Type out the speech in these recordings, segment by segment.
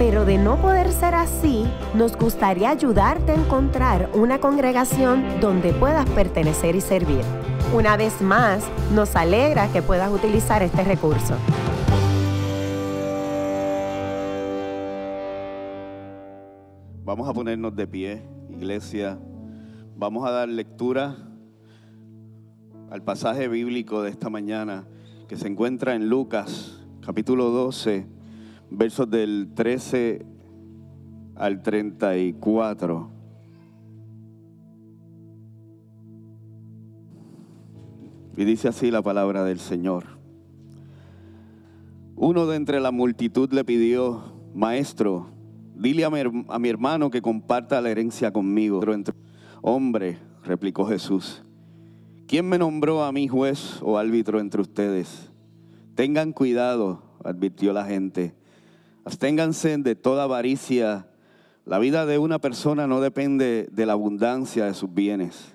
pero de no poder ser así, nos gustaría ayudarte a encontrar una congregación donde puedas pertenecer y servir. Una vez más, nos alegra que puedas utilizar este recurso. Vamos a ponernos de pie, iglesia. Vamos a dar lectura al pasaje bíblico de esta mañana que se encuentra en Lucas capítulo 12, versos del 13 al 34. Y dice así la palabra del Señor. Uno de entre la multitud le pidió, Maestro, dile a mi, a mi hermano que comparta la herencia conmigo. Hombre, replicó Jesús, ¿Quién me nombró a mí juez o árbitro entre ustedes? Tengan cuidado, advirtió la gente. Absténganse de toda avaricia. La vida de una persona no depende de la abundancia de sus bienes.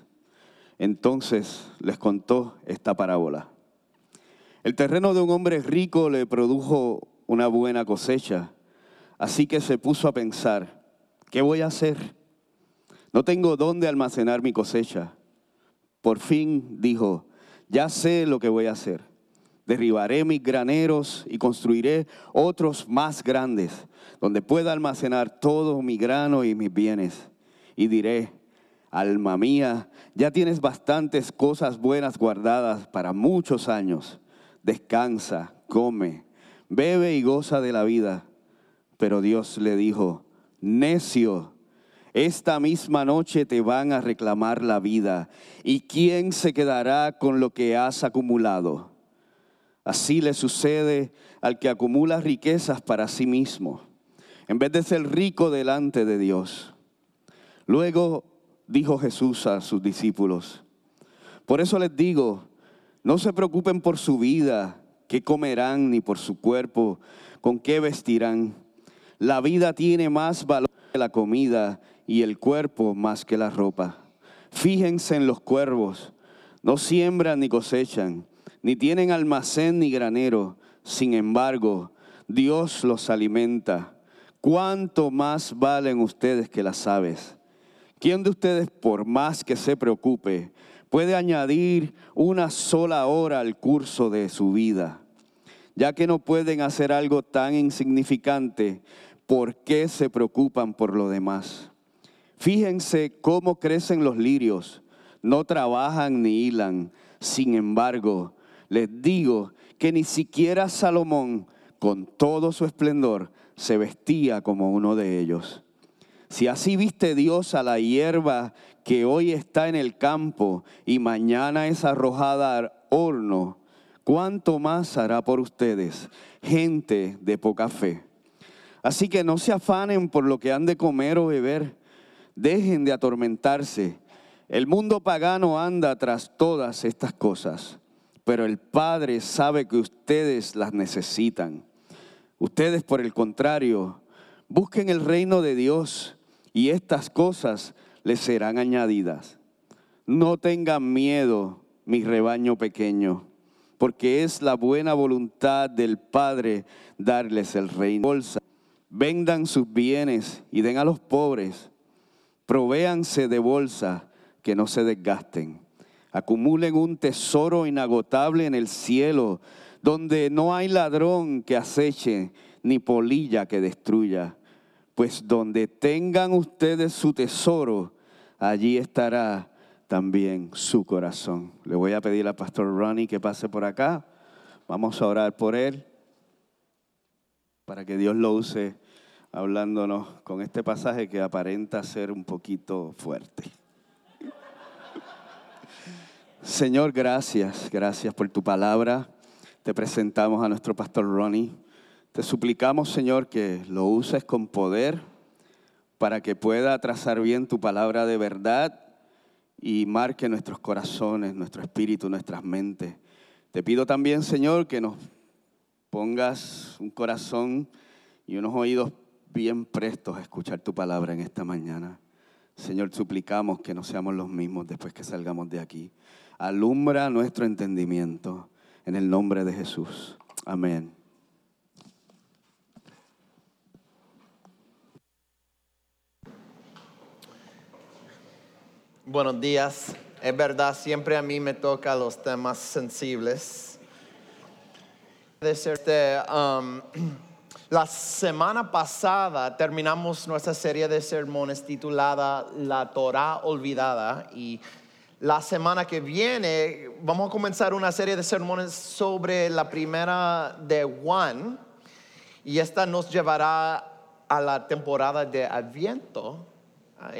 Entonces les contó esta parábola. El terreno de un hombre rico le produjo una buena cosecha, así que se puso a pensar, ¿qué voy a hacer? No tengo dónde almacenar mi cosecha. Por fin dijo, ya sé lo que voy a hacer. Derribaré mis graneros y construiré otros más grandes, donde pueda almacenar todo mi grano y mis bienes. Y diré, alma mía, ya tienes bastantes cosas buenas guardadas para muchos años. Descansa, come, bebe y goza de la vida. Pero Dios le dijo, necio, esta misma noche te van a reclamar la vida. ¿Y quién se quedará con lo que has acumulado? Así le sucede al que acumula riquezas para sí mismo, en vez de ser rico delante de Dios. Luego dijo Jesús a sus discípulos, por eso les digo, no se preocupen por su vida, qué comerán, ni por su cuerpo, con qué vestirán. La vida tiene más valor que la comida y el cuerpo más que la ropa. Fíjense en los cuervos, no siembran ni cosechan, ni tienen almacén ni granero, sin embargo, Dios los alimenta. ¿Cuánto más valen ustedes que las aves? ¿Quién de ustedes, por más que se preocupe, puede añadir una sola hora al curso de su vida? Ya que no pueden hacer algo tan insignificante, ¿por qué se preocupan por lo demás? Fíjense cómo crecen los lirios, no trabajan ni hilan. Sin embargo, les digo que ni siquiera Salomón, con todo su esplendor, se vestía como uno de ellos. Si así viste Dios a la hierba que hoy está en el campo y mañana es arrojada al horno, ¿cuánto más hará por ustedes, gente de poca fe? Así que no se afanen por lo que han de comer o beber Dejen de atormentarse. El mundo pagano anda tras todas estas cosas, pero el Padre sabe que ustedes las necesitan. Ustedes, por el contrario, busquen el reino de Dios y estas cosas les serán añadidas. No tengan miedo, mi rebaño pequeño, porque es la buena voluntad del Padre darles el reino. Vendan sus bienes y den a los pobres Provéanse de bolsa que no se desgasten. Acumulen un tesoro inagotable en el cielo, donde no hay ladrón que aceche, ni polilla que destruya. Pues donde tengan ustedes su tesoro, allí estará también su corazón. Le voy a pedir al pastor Ronnie que pase por acá. Vamos a orar por él para que Dios lo use hablándonos con este pasaje que aparenta ser un poquito fuerte. Señor, gracias, gracias por tu palabra. Te presentamos a nuestro pastor Ronnie. Te suplicamos, Señor, que lo uses con poder para que pueda trazar bien tu palabra de verdad y marque nuestros corazones, nuestro espíritu, nuestras mentes. Te pido también, Señor, que nos pongas un corazón y unos oídos bien prestos a escuchar tu palabra en esta mañana. Señor, suplicamos que no seamos los mismos después que salgamos de aquí. Alumbra nuestro entendimiento en el nombre de Jesús. Amén. Buenos días. Es verdad, siempre a mí me toca los temas sensibles. Este, um, la semana pasada terminamos nuestra serie de sermones titulada La Torah Olvidada y la semana que viene vamos a comenzar una serie de sermones sobre la primera de Juan y esta nos llevará a la temporada de Adviento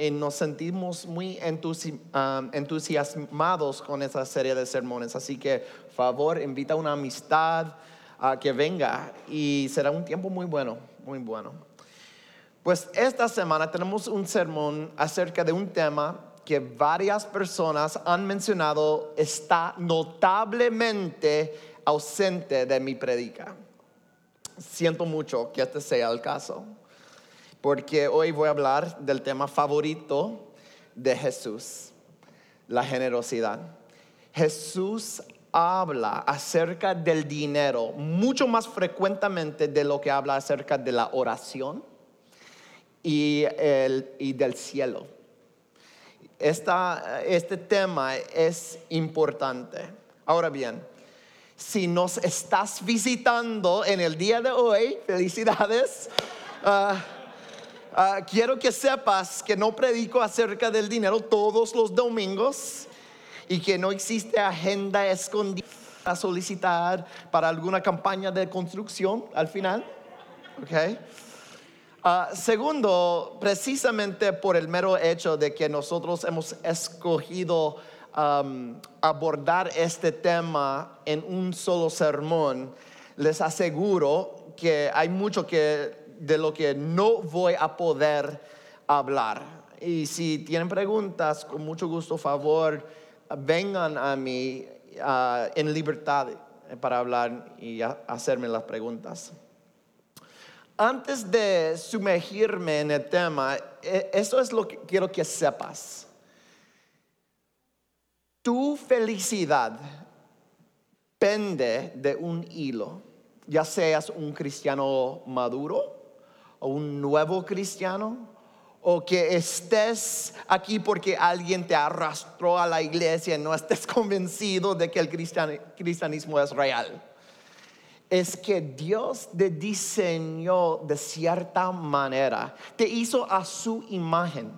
y nos sentimos muy um, entusiasmados con esa serie de sermones. Así que, favor, invita a una amistad a que venga y será un tiempo muy bueno, muy bueno. Pues esta semana tenemos un sermón acerca de un tema que varias personas han mencionado está notablemente ausente de mi predica. Siento mucho que este sea el caso porque hoy voy a hablar del tema favorito de Jesús, la generosidad. Jesús habla acerca del dinero mucho más frecuentemente de lo que habla acerca de la oración y, del cielo. Este tema es importante. Ahora bien, si nos estás visitando en el día de hoy, felicidades. Ah, Ah, quiero que sepas que no predico acerca del dinero todos los domingos y que no existe agenda escondida a solicitar para alguna campaña de construcción al final. Okay. Ah, segundo, precisamente por el mero hecho de que nosotros hemos escogido abordar este tema en un solo sermón, les aseguro que hay mucho que de lo que no voy a poder hablar. Y si tienen preguntas, con mucho gusto, favor, vengan a mí ah, en libertad para hablar y hacerme las preguntas. Antes de sumergirme en el tema, e, eso es lo que quiero que sepas. Tu felicidad pende de un hilo, ya seas un cristiano maduro o un nuevo cristiano o que estés aquí porque alguien te arrastró a la iglesia y no estés convencido de que el cristianismo es real. Es que Dios te diseñó de cierta manera, te hizo a su imagen.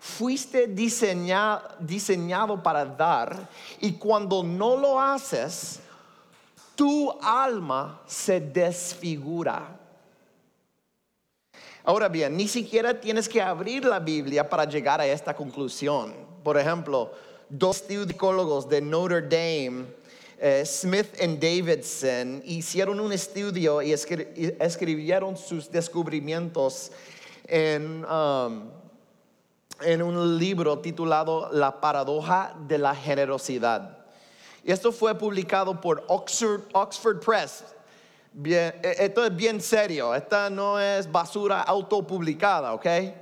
Fuiste diseñado para dar y cuando no lo haces, tu alma se desfigura Ahora bien, ni siquiera tienes que abrir la Biblia para llegar a esta conclusión. Por ejemplo, dos psicólogos de Notre Dame, eh, Smith y Davidson, hicieron un estudio y escribieron sus descubrimientos en, um, en un libro titulado La paradoja de la generosidad. Y esto fue publicado por Oxford, Oxford Press Bien, e, esto es bien serio, esta no es basura autopublicada, ¿ok? Eh,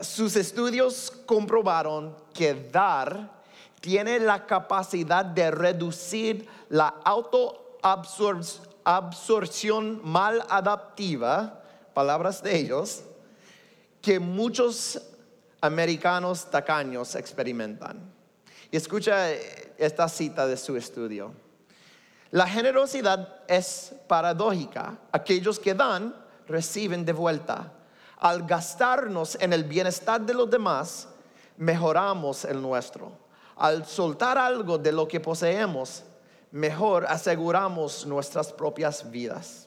sus estudios comprobaron que dar tiene la capacidad de reducir la autoabsorción mal adaptiva, palabras de ellos, que muchos americanos tacaños experimentan. Y escucha esta cita de su estudio. La generosidad es paradójica. Aquellos que dan reciben de vuelta. Al gastarnos en el bienestar de los demás, mejoramos el nuestro. Al soltar algo de lo que poseemos, mejor aseguramos nuestras propias vidas.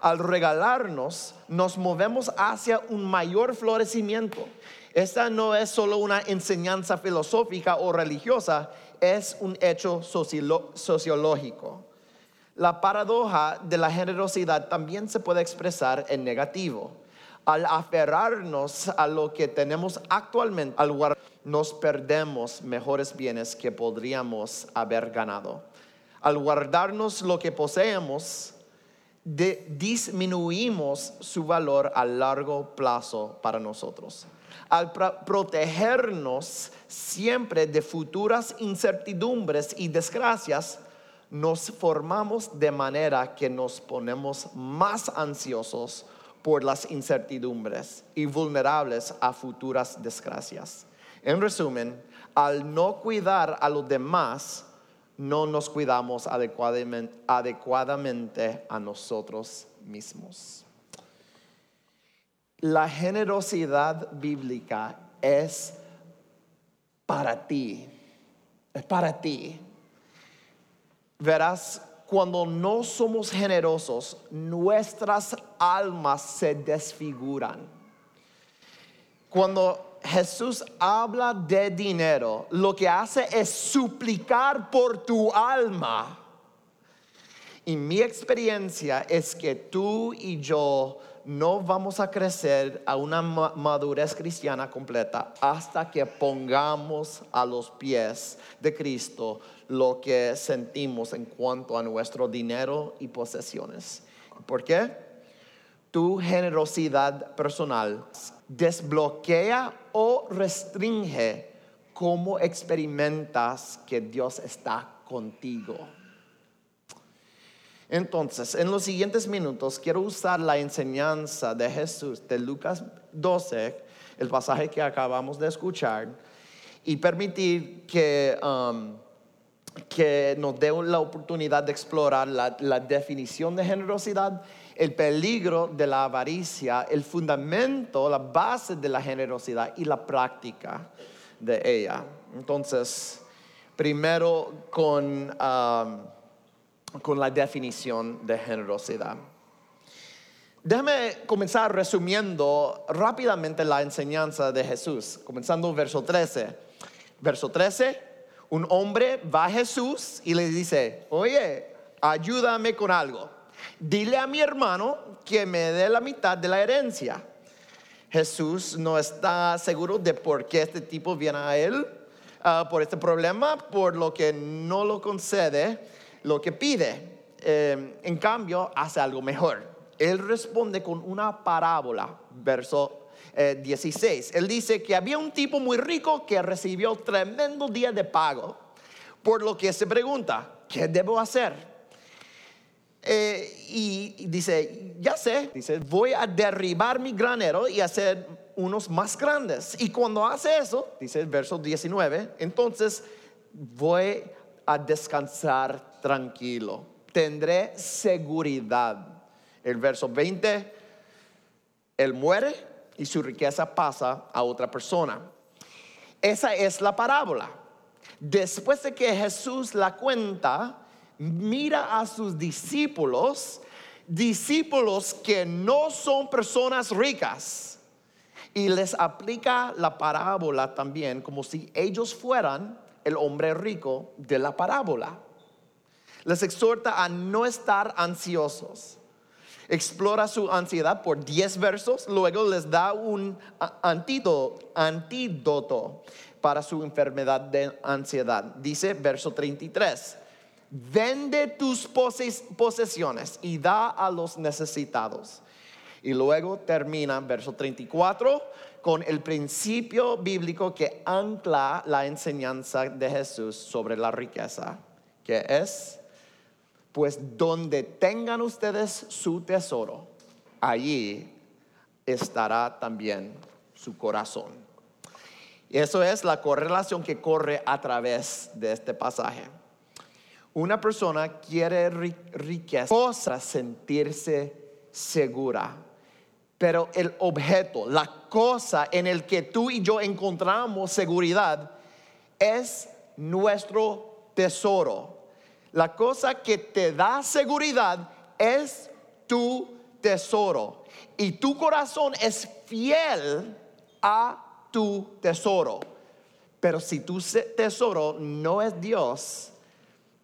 Al regalarnos, nos movemos hacia un mayor florecimiento. Esta no es solo una enseñanza filosófica o religiosa, es un hecho sociológico. La paradoja de la generosidad también se puede expresar en negativo. Al aferrarnos a lo que tenemos actualmente, al nos perdemos mejores bienes que podríamos haber ganado. Al guardarnos lo que poseemos, disminuimos su valor a largo plazo para nosotros. Al protegernos siempre de futuras incertidumbres y desgracias, nos formamos de manera que nos ponemos más ansiosos por las incertidumbres y vulnerables a futuras desgracias. En resumen, al no cuidar a los demás, no nos cuidamos adecuadamente, a nosotros mismos. La generosidad bíblica es para ti, es para ti. Verás, cuando no somos generosos, nuestras almas se desfiguran. Cuando Jesús habla de dinero, lo que hace es suplicar por tu alma. Y mi experiencia es que tú y yo no vamos a crecer a una madurez cristiana completa hasta que pongamos a los pies de Cristo lo que sentimos en cuanto a nuestro dinero y posesiones. ¿Por qué? Tu generosidad personal desbloquea o restringe cómo experimentas que Dios está contigo. Entonces, en los siguientes minutos quiero usar la enseñanza de Jesús de Lucas 12, el pasaje que acabamos de escuchar, y permitir que, um, que nos dé la oportunidad de explorar la, la definición de generosidad, el peligro de la avaricia, el fundamento, la base de la generosidad y la práctica de ella. Entonces, primero con... Um, con la definición de generosidad. Déjame comenzar resumiendo rápidamente la enseñanza de Jesús, comenzando verso 13. Verso 13, un hombre va a Jesús y le dice, oye, ayúdame con algo. Dile a mi hermano que me dé la mitad de la herencia. Jesús no está seguro de por qué este tipo viene a él, ah, por este problema, por lo que no lo concede lo que pide. Eh, en cambio, hace algo mejor. Él responde con una parábola, verso 16. Eh, Él dice que había un tipo muy rico que recibió tremendo día de pago, por lo que se pregunta, ¿qué debo hacer? Eh, y dice, ya sé, dice, voy a derribar mi granero y hacer unos más grandes. Y cuando hace eso, dice el verso 19, entonces voy a descansar tranquilo, tendré seguridad. El verso 20, él muere y su riqueza pasa a otra persona. Esa es la parábola. Después de que Jesús la cuenta, mira a sus discípulos, discípulos que no son personas ricas, y les aplica la parábola también como si ellos fueran el hombre rico de la parábola les exhorta a no estar ansiosos. Explora su ansiedad por 10 versos, luego les da un antídoto, para su enfermedad de ansiedad. Dice verso 33, vende tus posesiones y da a los necesitados. Y luego termina verso 34 con el principio bíblico que ancla la enseñanza de Jesús sobre la riqueza, que es pues donde tengan ustedes su tesoro, allí estará también su corazón. Y eso es la correlación que corre a través de este pasaje. Una persona quiere riqueza para sentirse segura, pero el objeto, la cosa en el que tú y yo encontramos seguridad es nuestro tesoro la cosa que te da seguridad es tu tesoro. Y tu corazón es fiel a tu tesoro. Pero si tu tesoro no es Dios,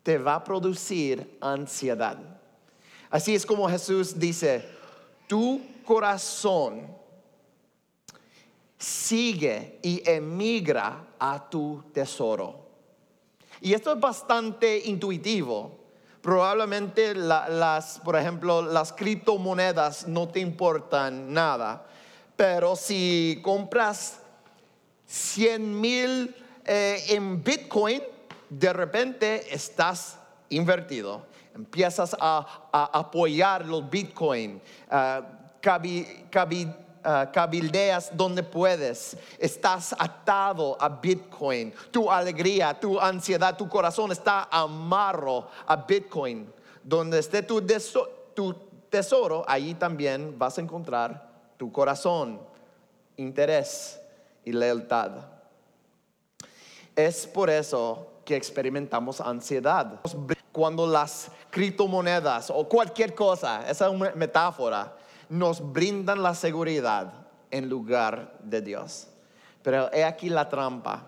te va a producir ansiedad. Así es como Jesús dice, tu corazón sigue y emigra a tu tesoro. Y esto es bastante intuitivo. Probablemente las, por ejemplo, las criptomonedas no te importan nada, pero si compras 100 mil eh, en Bitcoin, de repente estás invertido. Empiezas a, apoyar los Bitcoin, uh, cabildeas donde puedes. Estás atado a Bitcoin. Tu alegría, tu ansiedad, tu corazón está amarro a Bitcoin. Donde esté tu, tu tesoro, allí también vas a encontrar tu corazón, interés y lealtad. Es por eso que experimentamos ansiedad. Cuando las criptomonedas o cualquier cosa, esa es una metáfora, nos brindan la seguridad en lugar de Dios. Pero he aquí la trampa.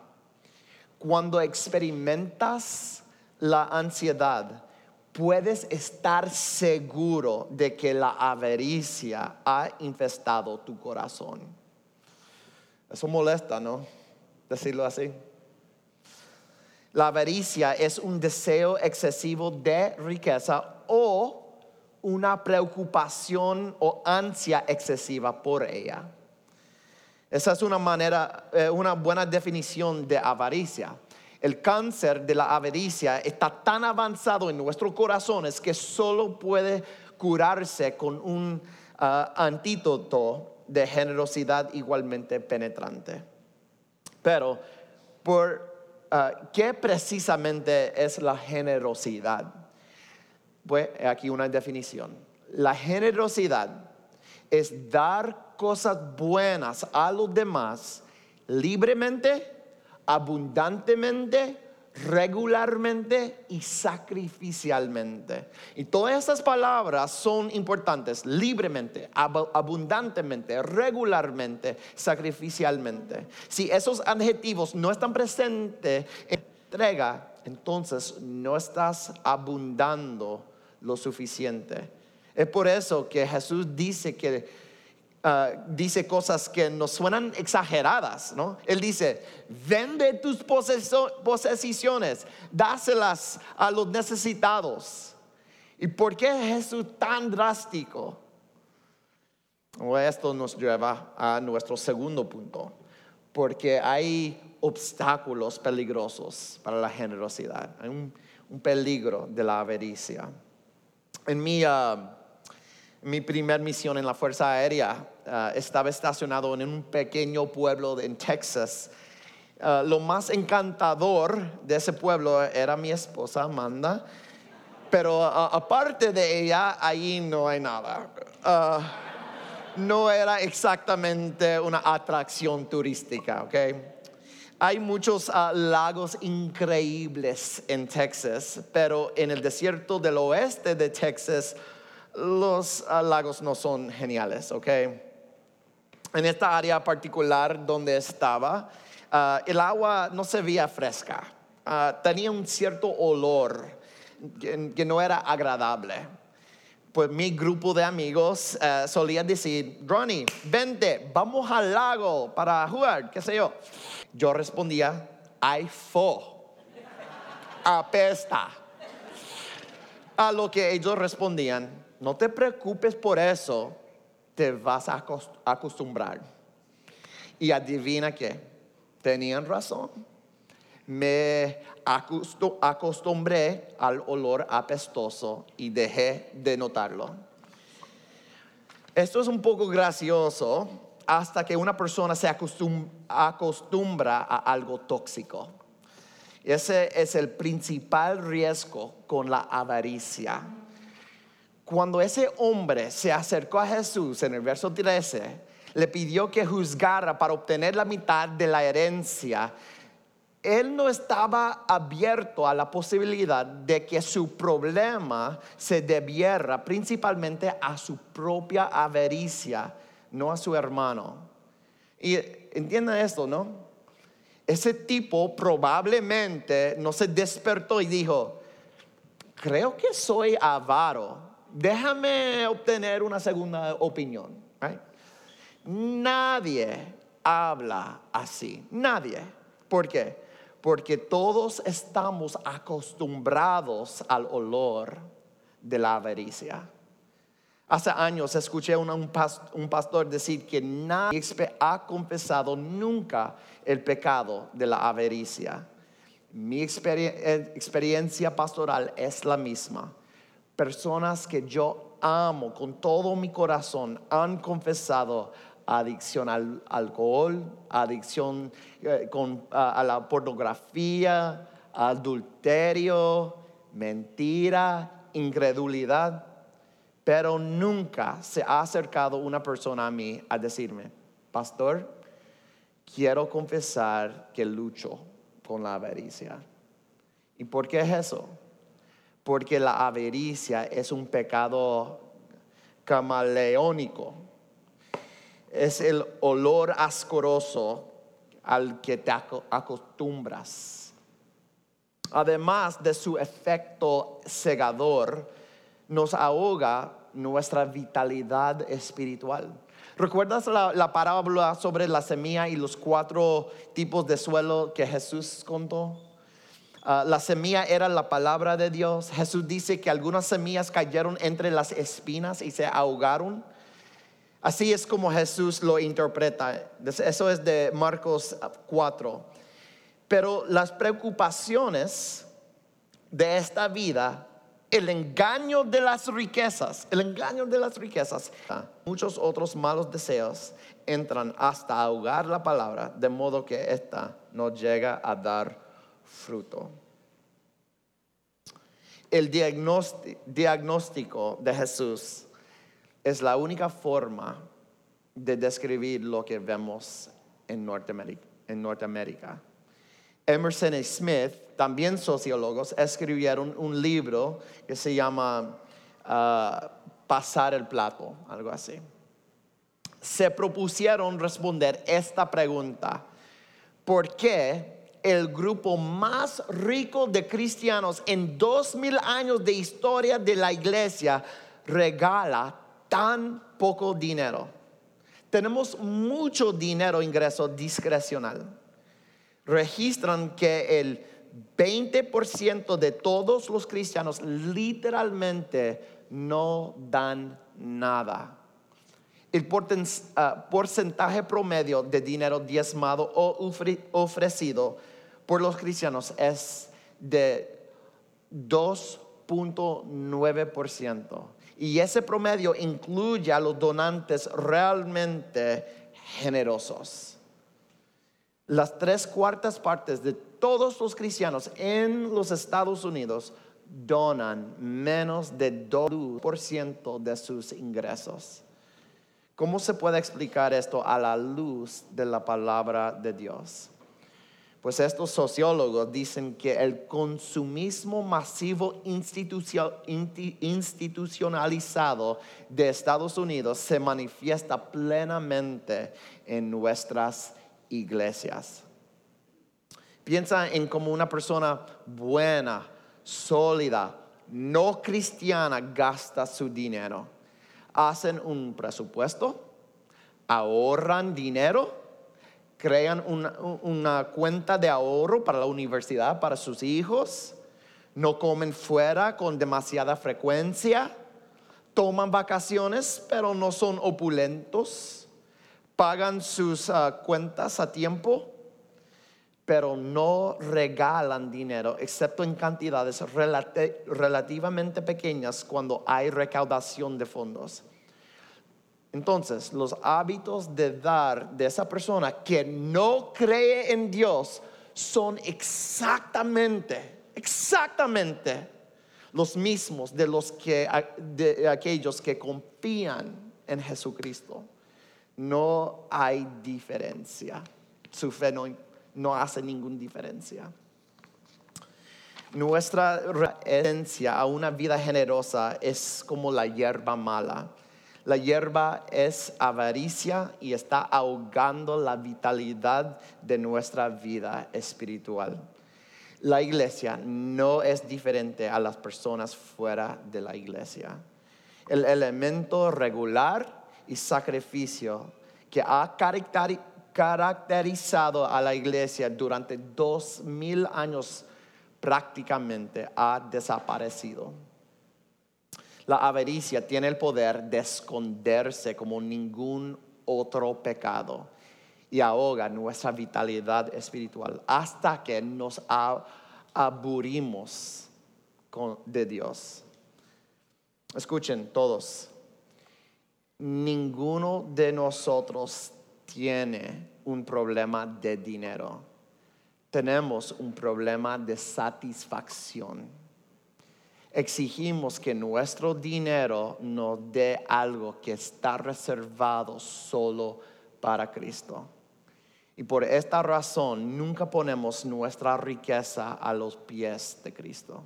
Cuando experimentas la ansiedad, puedes estar seguro de que la avaricia ha infestado tu corazón. Eso molesta, ¿no? Decirlo así. La avaricia es un deseo excesivo de riqueza o una preocupación o ansia excesiva por ella. Esa es una manera, eh, una buena definición de avaricia. El cáncer de la avaricia está tan avanzado en nuestros corazones que solo puede curarse con un ah, antídoto de generosidad igualmente penetrante. Pero por Ah, ¿qué precisamente es la generosidad? Pues aquí una definición. La generosidad es dar cosas buenas a los demás libremente, abundantemente regularmente y sacrificialmente. Y todas estas palabras son importantes, libremente, abundantemente, regularmente, sacrificialmente. Si esos adjetivos no están presentes en entrega, entonces no estás abundando lo suficiente. Es por eso que Jesús dice que Ah, dice cosas que nos suenan exageradas, ¿no? Él dice, vende tus posesiones, dáselas a los necesitados. ¿Y por qué Jesús tan drástico? esto nos lleva a nuestro segundo punto, porque hay obstáculos peligrosos para la generosidad, hay un, peligro de la avaricia. En mi, ah, mi primer misión en la Fuerza Aérea, Ah, estaba estacionado en un pequeño pueblo en Texas. Ah, lo más encantador de ese pueblo era mi esposa Amanda, pero ah, aparte de ella, ahí no hay nada. no era exactamente una atracción turística, ¿ok? Hay muchos lagos increíbles en Texas, pero en el desierto del oeste de Texas los lagos no son geniales, ¿ok? En esta área particular donde estaba, ah, el agua no se veía fresca, ah, tenía un cierto olor que, no era agradable. Pues mi grupo de amigos ah, solía decir, Ronnie, vente, vamos al lago para jugar, qué sé yo. Yo respondía, hay fo, apesta. A lo que ellos respondían, no te preocupes por eso, te vas a acostumbrar. Y adivina qué, tenían razón. Me acostumbré al olor apestoso y dejé de notarlo. Esto es un poco gracioso hasta que una persona se acostumbra a algo tóxico. Ese es el principal riesgo con la avaricia cuando ese hombre se acercó a Jesús en el verso 13, le pidió que juzgara para obtener la mitad de la herencia. Él no estaba abierto a la posibilidad de que su problema se debiera principalmente a su propia avaricia, no a su hermano. Y entiendan esto, ¿no? Ese tipo probablemente no se despertó y dijo, creo que soy avaro déjame obtener una segunda opinión. Nadie habla así. Nadie. ¿Por qué? Porque todos estamos acostumbrados al olor de la avaricia. Hace años escuché a un, pastor decir que nadie ha confesado nunca el pecado de la avaricia. Mi experiencia pastoral es la misma. Personas que yo amo con todo mi corazón han confesado adicción al alcohol, adicción eh, a la pornografía, adulterio, mentira, incredulidad pero nunca se ha acercado una persona a mí a decirme, pastor, quiero confesar que lucho con la avaricia. ¿Y por qué es eso? Porque la avaricia es un pecado camaleónico. Es el olor asqueroso al que te acostumbras. Además de su efecto cegador, nos ahoga nuestra vitalidad espiritual. ¿Recuerdas la, parábola sobre la semilla y los cuatro tipos de suelo que Jesús contó? Ah, la semilla era la palabra de Dios. Jesús dice que algunas semillas cayeron entre las espinas y se ahogaron. Así es como Jesús lo interpreta. Eso es de Marcos 4. Pero las preocupaciones de esta vida el engaño de las riquezas, el engaño de las riquezas, muchos otros malos deseos entran hasta ahogar la palabra, de modo que ésta no llega a dar fruto. El diagnóstico de Jesús es la única forma de describir lo que vemos en Norteamérica. Emerson y Smith también sociólogos, escribieron un libro que se llama ah, Pasar el plato, algo así. Se propusieron responder esta pregunta. ¿Por qué el grupo más rico de cristianos en dos mil años de historia de la iglesia regala tan poco dinero? Tenemos mucho dinero ingreso discrecional. Registran que el 20% de todos los cristianos literalmente no dan nada. El ah, porcentaje promedio de dinero diezmado o ofrecido por los cristianos es de 2.9%. Y ese promedio incluye a los donantes realmente generosos. Las tres cuartas partes de todos los cristianos en los Estados Unidos donan menos de 2% de sus ingresos. ¿Cómo se puede explicar esto a la luz de la palabra de Dios? Pues estos sociólogos dicen que el consumismo masivo institucionalizado de Estados Unidos se manifiesta plenamente en nuestras iglesias. Piensa en como una persona buena, sólida, no cristiana gasta su dinero. Hacen un presupuesto, ahorran dinero, crean una, cuenta de ahorro para la universidad, para sus hijos, no comen fuera con demasiada frecuencia, toman vacaciones pero no son opulentos, pagan sus ah, cuentas a tiempo pero no regalan dinero, excepto en cantidades relativamente pequeñas cuando hay recaudación de fondos. Entonces, los hábitos de dar de esa persona que no cree en Dios son exactamente, exactamente los mismos de los que de aquellos que confían en Jesucristo. No hay diferencia. Su fe no no hace ninguna diferencia. Nuestra referencia a una vida generosa es como la hierba mala. La hierba es avaricia y está ahogando la vitalidad de nuestra vida espiritual. La iglesia no es diferente a las personas fuera de la iglesia. El elemento regular y sacrificio que ha caracterizado a la iglesia durante dos mil años prácticamente ha desaparecido. La avaricia tiene el poder de esconderse como ningún otro pecado y ahoga nuestra vitalidad espiritual hasta que nos aburrimos de Dios. Escuchen todos, ninguno de nosotros tiene un problema de dinero. Tenemos un problema de satisfacción. Exigimos que nuestro dinero nos dé algo que está reservado solo para Cristo. Y por esta razón nunca ponemos nuestra riqueza a los pies de Cristo.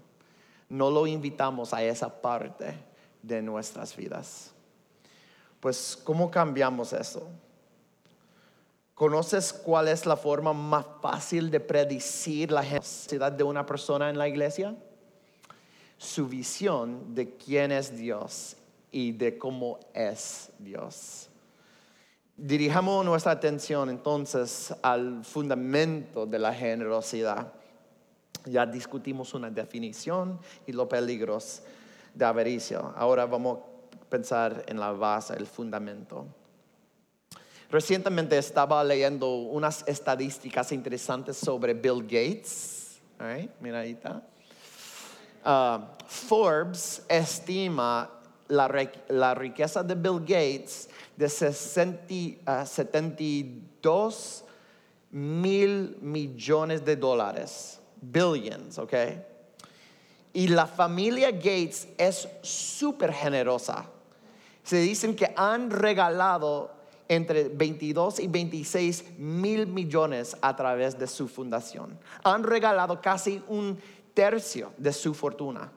No lo invitamos a esa parte de nuestras vidas. Pues, ¿cómo cambiamos eso? ¿Conoces cuál es la forma más fácil de predecir la generosidad de una persona en la iglesia? Su visión de quién es Dios y de cómo es Dios. Dirijamos nuestra atención entonces al fundamento de la generosidad. Ya discutimos una definición y los peligros de avaricia. Ahora vamos a pensar en la base, el fundamento. Recientemente estaba leyendo unas estadísticas interesantes sobre Bill Gates. mira ahí está. Ah, Forbes estima la, riqueza de Bill Gates de 72 ah, mil millones de dólares. Billions, ¿ok? Y la familia Gates es súper generosa. Se dicen que han regalado entre 22 y 26 mil millones a través de su fundación. Han regalado casi un tercio de su fortuna.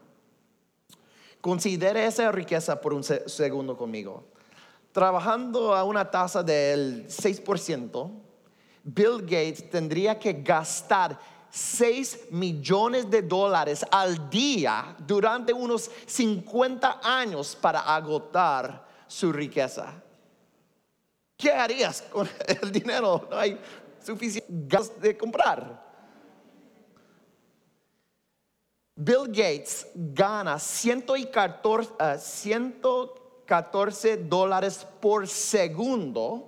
Considere esa riqueza por un segundo conmigo. Trabajando a una tasa del 6%, Bill Gates tendría que gastar 6 millones de dólares al día durante unos 50 años para agotar su riqueza. ¿Qué harías con el dinero? No hay suficiente gas de comprar. Bill Gates gana 114, uh, dólares por segundo.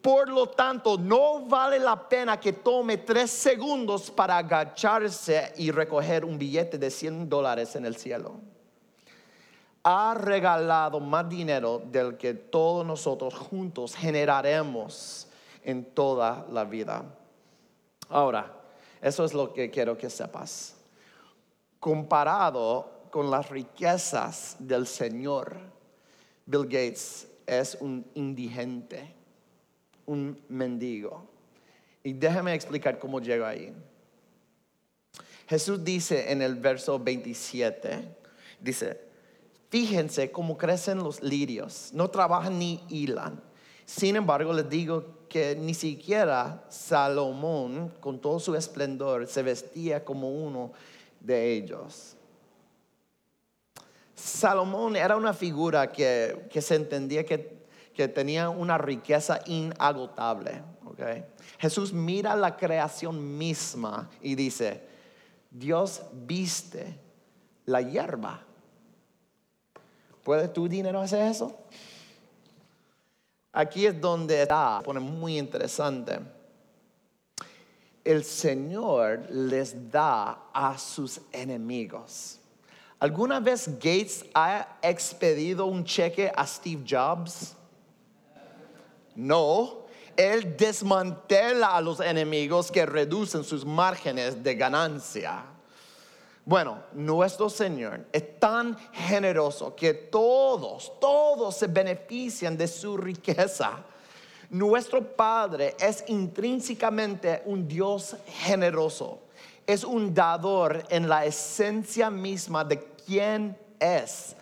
Por lo tanto, no vale la pena que tome tres segundos para agacharse y recoger un billete de 100 dólares en el cielo. Ha regalado más dinero del que todos nosotros juntos generaremos en toda la vida. Ahora, eso es lo que quiero que sepas comparado con las riquezas del Señor, Bill Gates es un indigente, un mendigo. Y déjame explicar cómo llegó ahí. Jesús dice en el verso 27, dice, fíjense cómo crecen los lirios, no trabajan ni hilan. Sin embargo, les digo que ni siquiera Salomón, con todo su esplendor, se vestía como uno de ellos. Salomón era una figura que, se entendía que, tenía una riqueza inagotable. Jesús mira la creación misma y dice, Dios viste la hierba. ¿Puede tu dinero hacer eso? Aquí es donde está, pone muy interesante el Señor les da a sus enemigos. ¿Alguna vez Gates ha expedido un cheque a Steve Jobs? No, él desmantela a los enemigos que reducen sus márgenes de ganancia. Bueno, nuestro Señor es tan generoso que todos, todos se benefician de su riqueza. Nuestro Padre es intrínsecamente un Dios generoso. Es un dador en la esencia misma de quién es.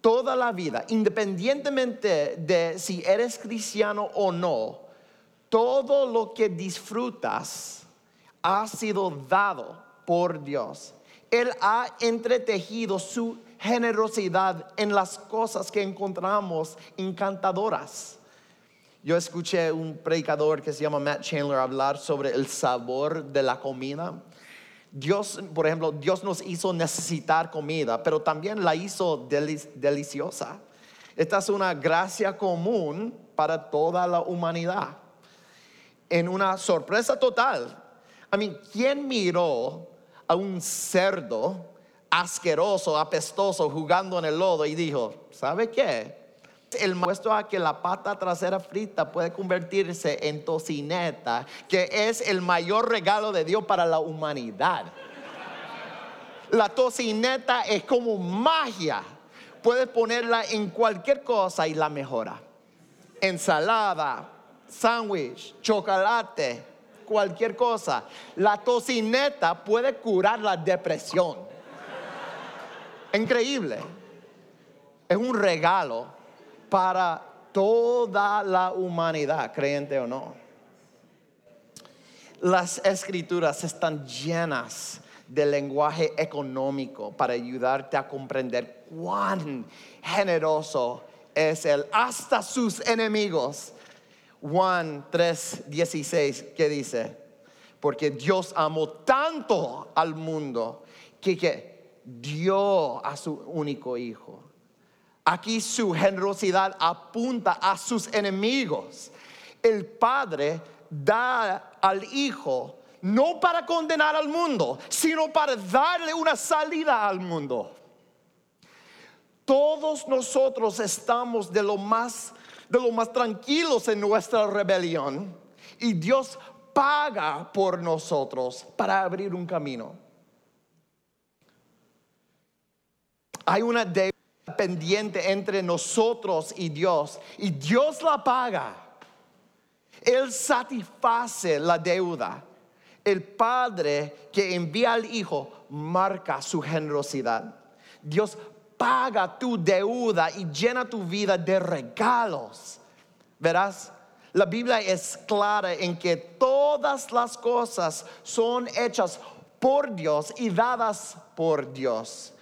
Toda la vida, independientemente de si eres cristiano o no, todo lo que disfrutas ha sido dado por Dios. Él ha entretejido su generosidad en las cosas que encontramos encantadoras Yo escuché un predicador que se llama Matt Chandler hablar sobre el sabor de la comida. Dios, por ejemplo, Dios nos hizo necesitar comida, pero también la hizo deliciosa. Esta es una gracia común para toda la humanidad. En una sorpresa total. A mí, ¿quién miró a un cerdo asqueroso, apestoso, jugando en el lodo y dijo, ¿sabe qué? El muestro a que la pata trasera frita puede convertirse en tocineta, que es el mayor regalo de Dios para la humanidad. La tocineta es como magia. Puedes ponerla en cualquier cosa y la mejora. Ensalada, sándwich, chocolate, cualquier cosa. La tocineta puede curar la depresión. Increíble. Es un regalo para toda la humanidad, creyente o no. Las escrituras están llenas de lenguaje económico para ayudarte a comprender cuán generoso es Él hasta sus enemigos. Juan 3:16, ¿qué dice? Porque Dios amó tanto al mundo que, que dio a su único hijo Aquí su generosidad apunta a sus enemigos. El Padre da al Hijo no para condenar al mundo, sino para darle una salida al mundo. Todos nosotros estamos de lo más de lo más tranquilos en nuestra rebelión y Dios paga por nosotros para abrir un camino. Hay una deuda pendiente entre nosotros y Dios y Dios la paga. Él satisface la deuda. El Padre que envía al Hijo marca su generosidad. Dios paga tu deuda y llena tu vida de regalos. Verás, la Biblia es clara en que todas las cosas son hechas por Dios y dadas por Dios.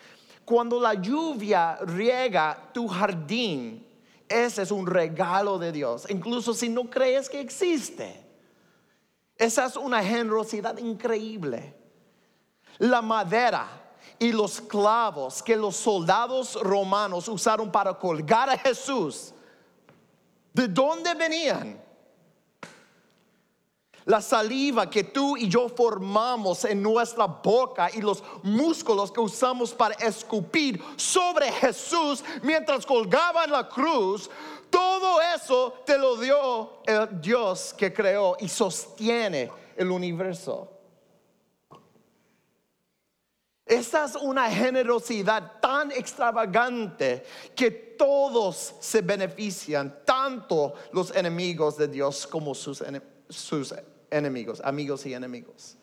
Cuando la lluvia riega tu jardín, ese es un regalo de Dios, incluso si no crees que existe. Esa es una generosidad increíble. La madera y los clavos que los soldados romanos usaron para colgar a Jesús, ¿de dónde venían? La saliva que tú y yo formamos en nuestra boca y los músculos que usamos para escupir sobre Jesús mientras colgaba en la cruz, todo eso te lo dio el Dios que creó y sostiene el universo. Esta es una generosidad tan extravagante que todos se benefician, tanto los enemigos de Dios como sus, sus enemigos, amigos y enemigos.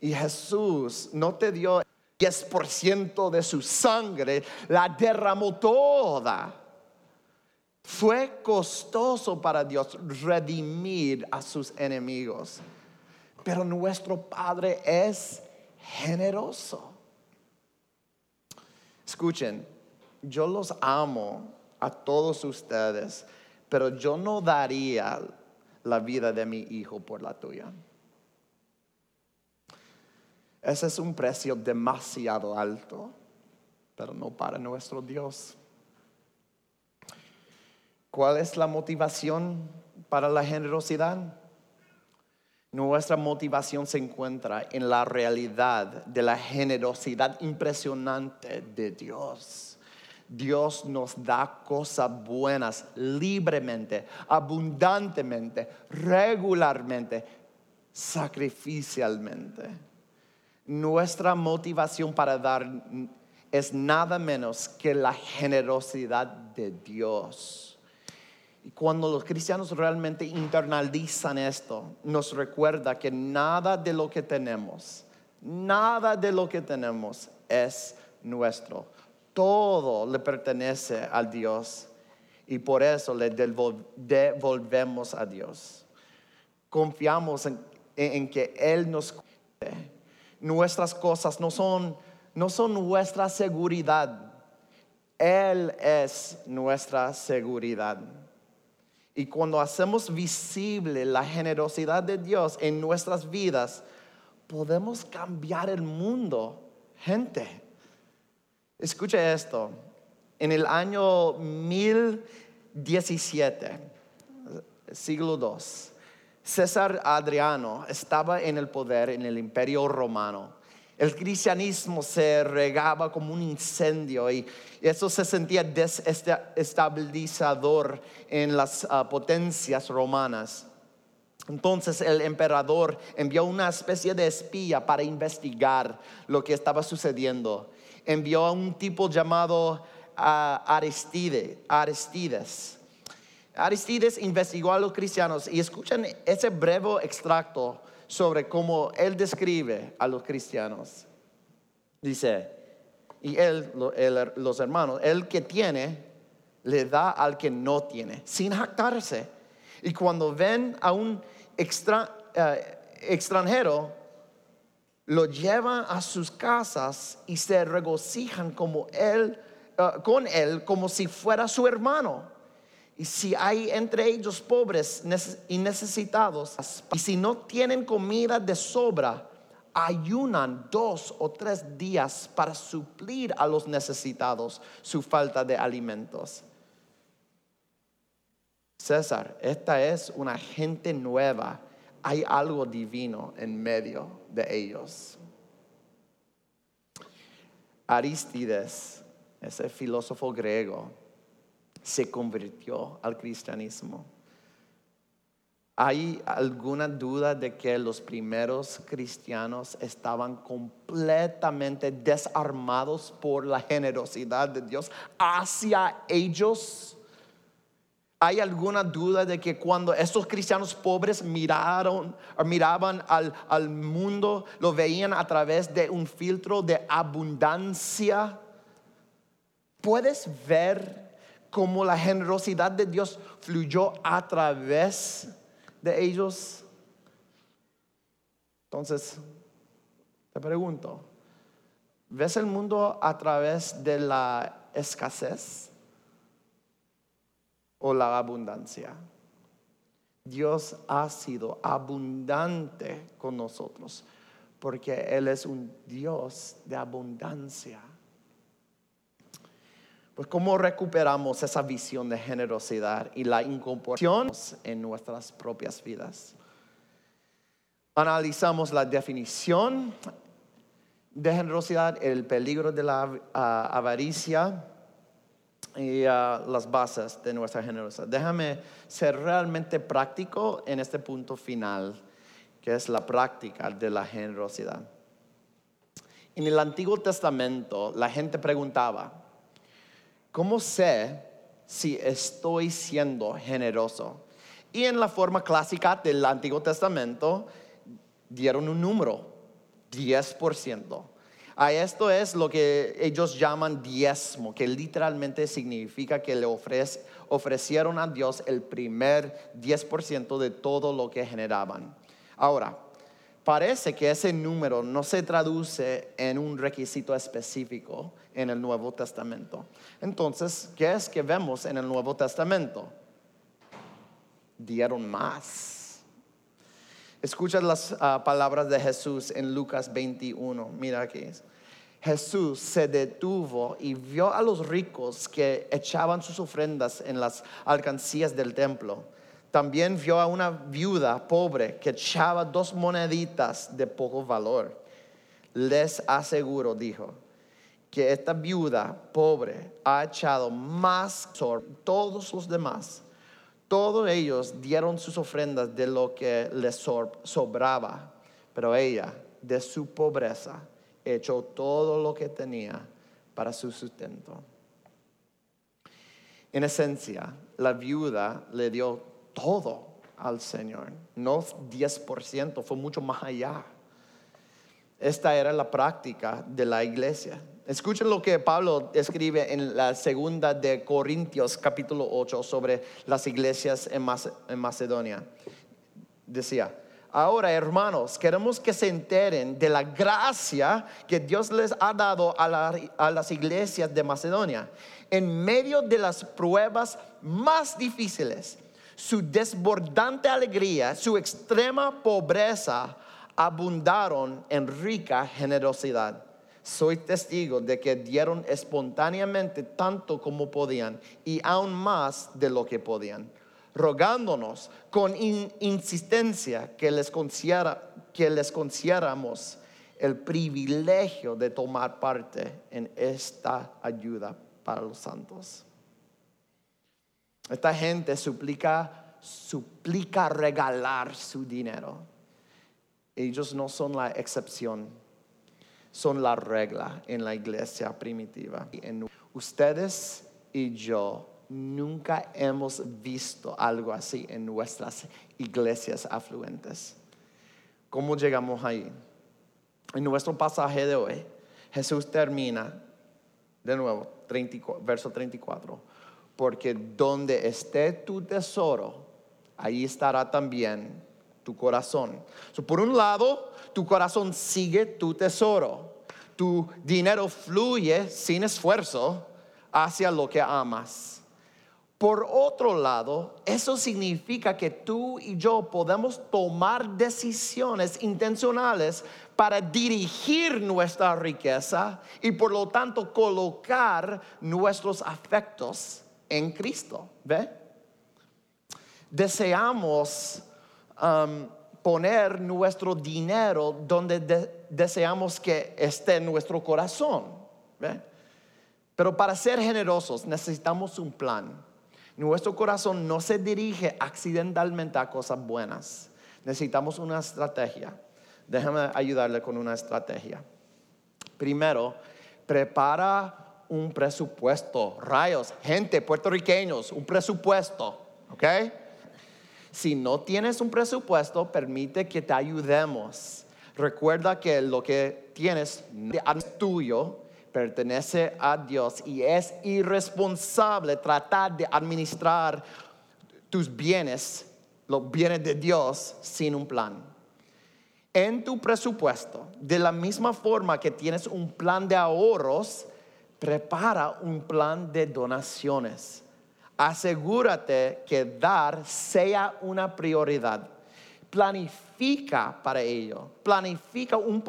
Y Jesús no te dio 10% de su sangre, la derramó toda. Fue costoso para Dios redimir a sus enemigos. Pero nuestro Padre es generoso. Escuchen, yo los amo a todos ustedes, pero yo no daría la vida de mi hijo por la tuya. Ese es un precio demasiado alto, pero no para nuestro Dios. ¿Cuál es la motivación para la generosidad? Nuestra motivación se encuentra en la realidad de la generosidad impresionante de Dios. Dios nos da cosas buenas libremente, abundantemente, regularmente, sacrificialmente. Nuestra motivación para dar es nada menos que la generosidad de Dios. Y cuando los cristianos realmente internalizan esto, nos recuerda que nada de lo que tenemos, nada de lo que tenemos es nuestro todo le pertenece a Dios y por eso le devolvemos a Dios. Confiamos en, que Él nos cuide. Nuestras cosas no son, no son nuestra seguridad. Él es nuestra seguridad. Y cuando hacemos visible la generosidad de Dios en nuestras vidas, podemos cambiar el mundo. Gente, escuche esto. En el año 1017, siglo II, César Adriano estaba en el poder en el imperio romano. El cristianismo se regaba como un incendio y eso se sentía desestabilizador en las ah, potencias romanas. Entonces el emperador envió una especie de espía para investigar lo que estaba sucediendo. Envió a un tipo llamado ah, Aristides. Aristides investigó a los cristianos y escuchen ese breve extracto sobre cómo él describe a los cristianos. Dice, y él, los hermanos, el que tiene, le da al que no tiene, sin jactarse. Y cuando ven a un eh, extranjero, lo llevan a sus casas y se regocijan como él, eh, con él como si fuera su hermano. Y si hay entre ellos pobres y necesitados, y si no tienen comida de sobra, ayunan dos o tres días para suplir a los necesitados su falta de alimentos. César, esta es una gente nueva. Hay algo divino en medio de ellos. Aristides, ese filósofo griego, se convirtió al cristianismo. ¿Hay alguna duda de que los primeros cristianos estaban completamente desarmados por la generosidad de Dios hacia ellos? ¿Hay alguna duda de que cuando estos cristianos pobres miraron o miraban al, al mundo, lo veían a través de un filtro de abundancia? ¿Puedes ver cómo la generosidad de Dios fluyó a través de ellos? Entonces, te pregunto, ¿ves el mundo a través de la escasez o la abundancia? Dios ha sido abundante con nosotros porque Él es un Dios de abundancia. Pues cómo recuperamos esa visión de generosidad y la incorporación en nuestras propias vidas. Analizamos la definición de generosidad, el peligro de la avaricia y ah, las bases de nuestra generosidad. Déjame ser realmente práctico en este punto final, que es la práctica de la generosidad. En el Antiguo Testamento la gente preguntaba, ¿Cómo sé si estoy siendo generoso? Y en la forma clásica del Antiguo Testamento dieron un número, 10%. A esto es lo que ellos llaman diezmo, que literalmente significa que le ofrecieron a Dios el primer 10% de todo lo que generaban. Ahora, parece que ese número no se traduce en un requisito específico en el Nuevo Testamento. Entonces, ¿qué es que vemos en el Nuevo Testamento? Dieron más. Escucha las ah, palabras de Jesús en Lucas 21. Mira aquí. Jesús se detuvo y vio a los ricos que echaban sus ofrendas en las alcancías del templo. También vio a una viuda pobre que echaba dos moneditas de poco valor. Les aseguro, dijo, que esta viuda pobre ha echado más sobre todos los demás. Todos ellos dieron sus ofrendas de lo que les sobraba, pero ella, de su pobreza, echó todo lo que tenía para su sustento. En esencia, la viuda le dio todo al Señor, no 10%, fue mucho más allá. Esta era la práctica de la iglesia. Escuchen lo que Pablo escribe en la segunda de Corintios capítulo 8 sobre las iglesias en Macedonia. Decía, ahora hermanos, queremos que se enteren de la gracia que Dios les ha dado a, a las iglesias de Macedonia. En medio de las pruebas más difíciles, su desbordante alegría, su extrema pobreza, abundaron en rica generosidad. Soy testigo de que dieron espontáneamente tanto como podían y aún más de lo que podían, rogándonos con insistencia que les, que les el privilegio de tomar parte en esta ayuda para los santos. Esta gente suplica, suplica regalar su dinero. Ellos no son la excepción, son la regla en la iglesia primitiva. ustedes y yo nunca hemos visto algo así en nuestras iglesias afluentes. ¿Cómo llegamos ahí? En nuestro pasaje de hoy, Jesús termina de nuevo, verso 34, porque donde esté tu tesoro, ahí estará también tu corazón. por un lado, tu corazón sigue tu tesoro. Tu dinero fluye sin esfuerzo hacia lo que amas. Por otro lado, eso significa que tú y yo podemos tomar decisiones intencionales para dirigir nuestra riqueza y por lo tanto colocar nuestros afectos en Cristo. ¿Ve? Deseamos um, poner nuestro dinero donde deseamos que esté nuestro corazón. Pero para ser generosos necesitamos un plan nuestro corazón no se dirige accidentalmente a cosas buenas. Necesitamos una estrategia. Déjame ayudarle con una estrategia. Primero, prepara un presupuesto. Rayos, gente, puertorriqueños, un presupuesto. ¿Ok? Si no tienes un presupuesto, permite que te ayudemos. Recuerda que lo que tienes es tuyo pertenece a Dios y es irresponsable tratar de administrar tus bienes, los bienes de Dios, sin un plan. En tu presupuesto, de la misma forma que tienes un plan de ahorros, prepara un plan de donaciones. Asegúrate que dar sea una prioridad. Planifica para ello. Planifica un,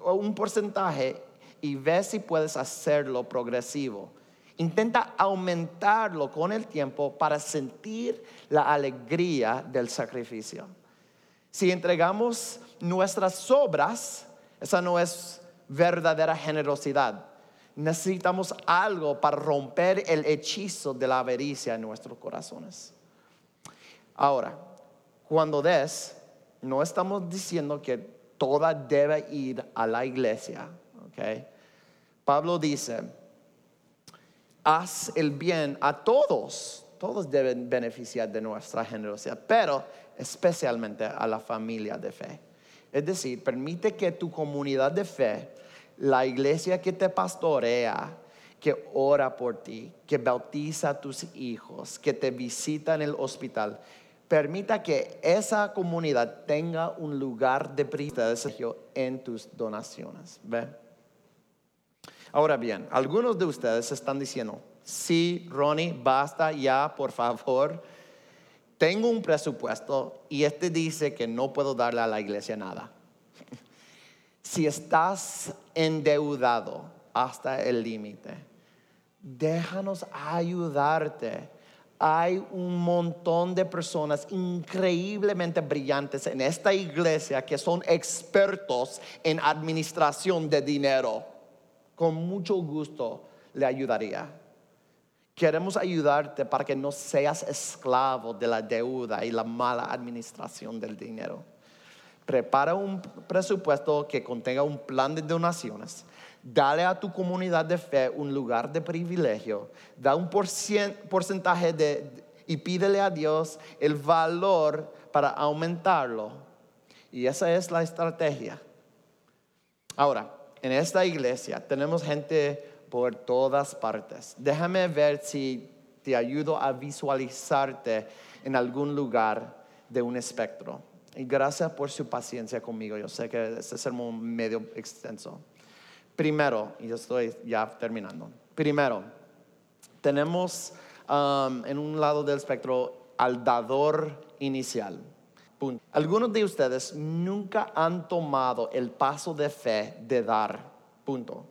un porcentaje y ve si puedes hacerlo progresivo. Intenta aumentarlo con el tiempo para sentir la alegría del sacrificio. Si entregamos nuestras obras, esa no es verdadera generosidad. Necesitamos algo para romper el hechizo de la avaricia en nuestros corazones. Ahora, cuando des, no estamos diciendo que toda debe ir a la iglesia, ¿ok? Pablo dice, haz el bien a todos. Todos deben beneficiar de nuestra generosidad, pero especialmente a la familia de fe. Es decir, permite que tu comunidad de fe, la iglesia que te pastorea, que ora por ti, que bautiza tus hijos, que te visita en el hospital, permita que esa comunidad tenga un lugar de privilegio en tus donaciones. ¿Ve? Ahora bien, algunos de ustedes están diciendo, sí, Ronnie, basta ya, por favor. Tengo un presupuesto y este dice que no puedo darle a la iglesia nada. Si estás endeudado hasta el límite, déjanos ayudarte. Hay un montón de personas increíblemente brillantes en esta iglesia que son expertos en administración de dinero con mucho gusto le ayudaría. Queremos ayudarte para que no seas esclavo de la deuda y la mala administración del dinero. Prepara un presupuesto que contenga un plan de donaciones. Dale a tu comunidad de fe un lugar de privilegio. Da un porcentaje de, y pídele a Dios el valor para aumentarlo. Y esa es la estrategia. Ahora, en esta iglesia tenemos gente por todas partes. Déjame ver si te ayudo a visualizarte en algún lugar de un espectro. Y gracias por su paciencia conmigo. Yo sé que este es un medio extenso. Primero, y yo estoy ya terminando. Primero, tenemos um, en un lado del espectro al dador inicial. Punto. Algunos de ustedes nunca han tomado el paso de fe de dar. Punto.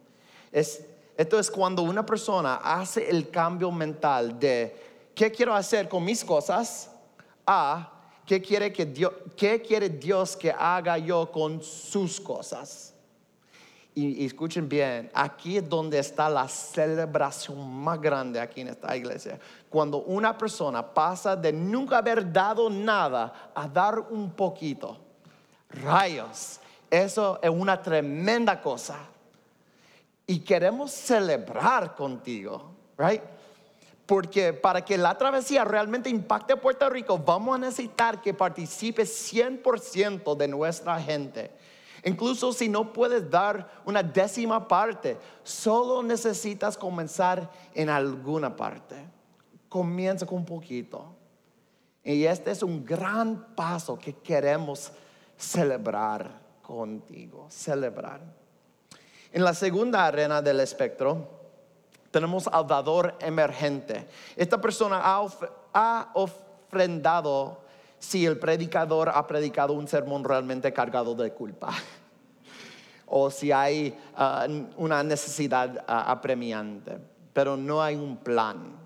Es, esto es cuando una persona hace el cambio mental de qué quiero hacer con mis cosas a qué quiere, que Dios, qué quiere Dios que haga yo con sus cosas. Y, escuchen bien, aquí es donde está la celebración más grande aquí en esta iglesia. Cuando una persona pasa de nunca haber dado nada a dar un poquito. Rayos, eso es una tremenda cosa. Y queremos celebrar contigo, right? Porque para que la travesía realmente impacte a Puerto Rico, vamos a necesitar que participe 100% de nuestra gente. Incluso si no puedes dar una décima parte, solo necesitas comenzar en alguna parte. Comienza con un poquito. Y este es un gran paso que queremos celebrar contigo, celebrar. En la segunda arena del espectro tenemos al dador emergente. Esta persona ha, ofrendado si el predicador ha predicado un sermón realmente cargado de culpa o si hay ah, una necesidad ah, apremiante, pero no hay un plan.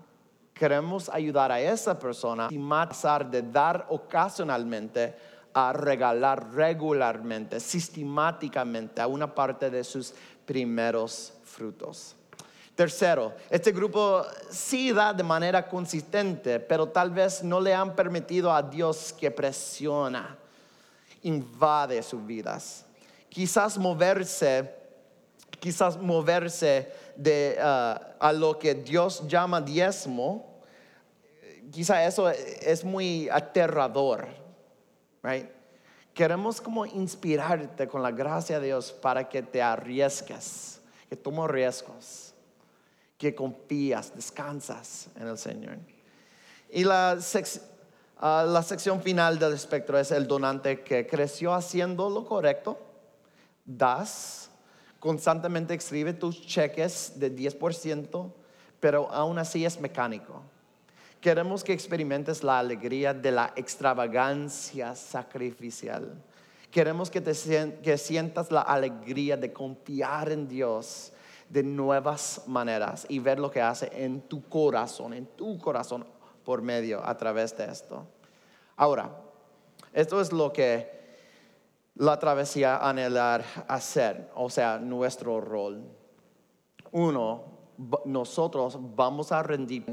Queremos ayudar a esa persona y pasar de dar ocasionalmente a regalar regularmente, sistemáticamente a una parte de sus primeros frutos. Tercero, este grupo sí da de manera consistente, pero tal vez no le han permitido a Dios que presiona, invade sus vidas. Quizás moverse, quizás moverse de, uh, a lo que Dios llama diezmo, quizás eso es muy aterrador, right? Queremos como inspirarte con la gracia de Dios para que te arriesgues, que tomes riesgos que confías, descansas en el Señor. Y la, ah, la sección final del espectro es el donante que creció haciendo lo correcto, das, constantemente escribe tus cheques de 10%, pero aún así es mecánico. Queremos que experimentes la alegría de la extravagancia sacrificial. Queremos que, te, que sientas la alegría de confiar en Dios de nuevas maneras y ver lo que hace en tu corazón, en tu corazón por medio, a través de esto. Ahora, esto es lo que la travesía anhelar hacer, o sea, nuestro rol. Uno, nosotros vamos a rendir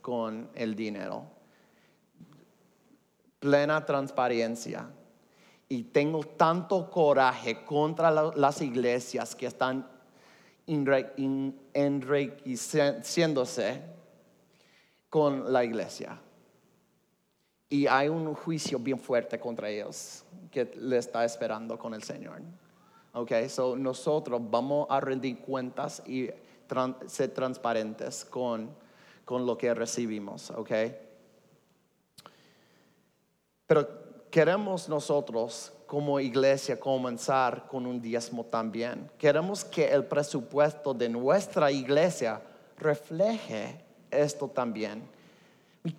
con el dinero. Plena transparencia. Y tengo tanto coraje contra las iglesias que están enriqueciéndose con la iglesia. Y hay un juicio bien fuerte contra ellos que le está esperando con el Señor. Ok, so nosotros vamos a rendir cuentas y ser transparentes con, con lo que recibimos. Ok. Pero queremos nosotros como iglesia comenzar con un diezmo también. Queremos que el presupuesto de nuestra iglesia refleje esto también.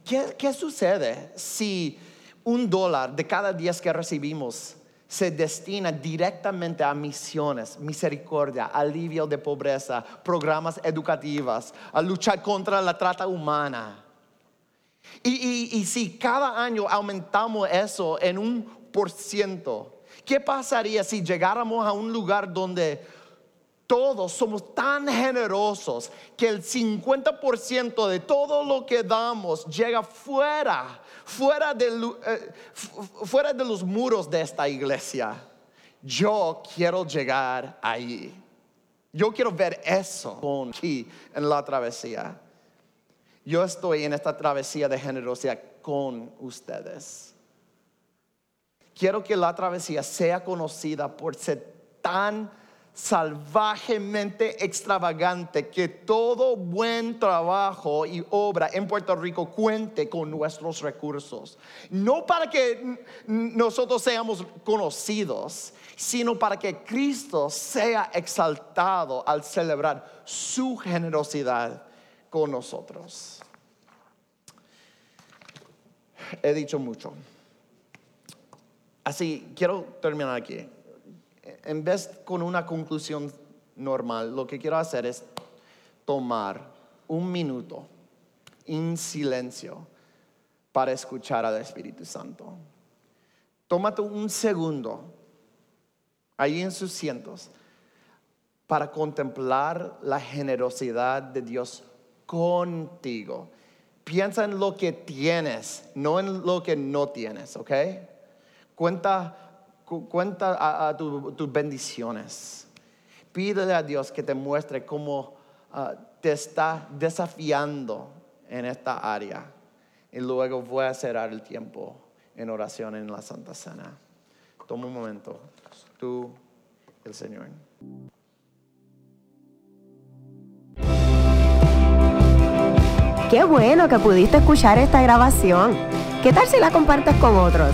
¿Qué, qué sucede si un dólar de cada diez que recibimos se destina directamente a misiones, misericordia, alivio de pobreza, programas educativos, a luchar contra la trata humana? Y, y, si cada año aumentamos eso en un ¿Qué pasaría si llegáramos a un lugar donde todos somos tan generosos que el 50% de todo lo que damos llega fuera, fuera de, eh, fuera de los muros de esta iglesia? Yo quiero llegar ahí. Yo quiero ver eso aquí en la travesía. Yo estoy en esta travesía de generosidad con ustedes. Quiero que la travesía sea conocida por ser tan salvajemente extravagante que todo buen trabajo y obra en Puerto Rico cuente con nuestros recursos. No para que nosotros seamos conocidos, sino para que Cristo sea exaltado al celebrar su generosidad con nosotros. he dicho mucho. Así, quiero terminar aquí. En vez con una conclusión normal, lo que quiero hacer es tomar un minuto en silencio para escuchar al Espíritu Santo. Tómate un segundo ahí en sus cientos para contemplar la generosidad de Dios contigo. Piensa en lo que tienes, no en lo que no tienes, ¿ok? Cuenta, cuenta tus bendiciones. Pídele a Dios que te muestre cómo ah, te está desafiando en esta área. Y luego voy a cerrar el tiempo en oración en la Santa Cena. Toma un momento, tú, el Señor. Qué bueno que pudiste escuchar esta grabación. ¿Qué tal si la compartes con otros?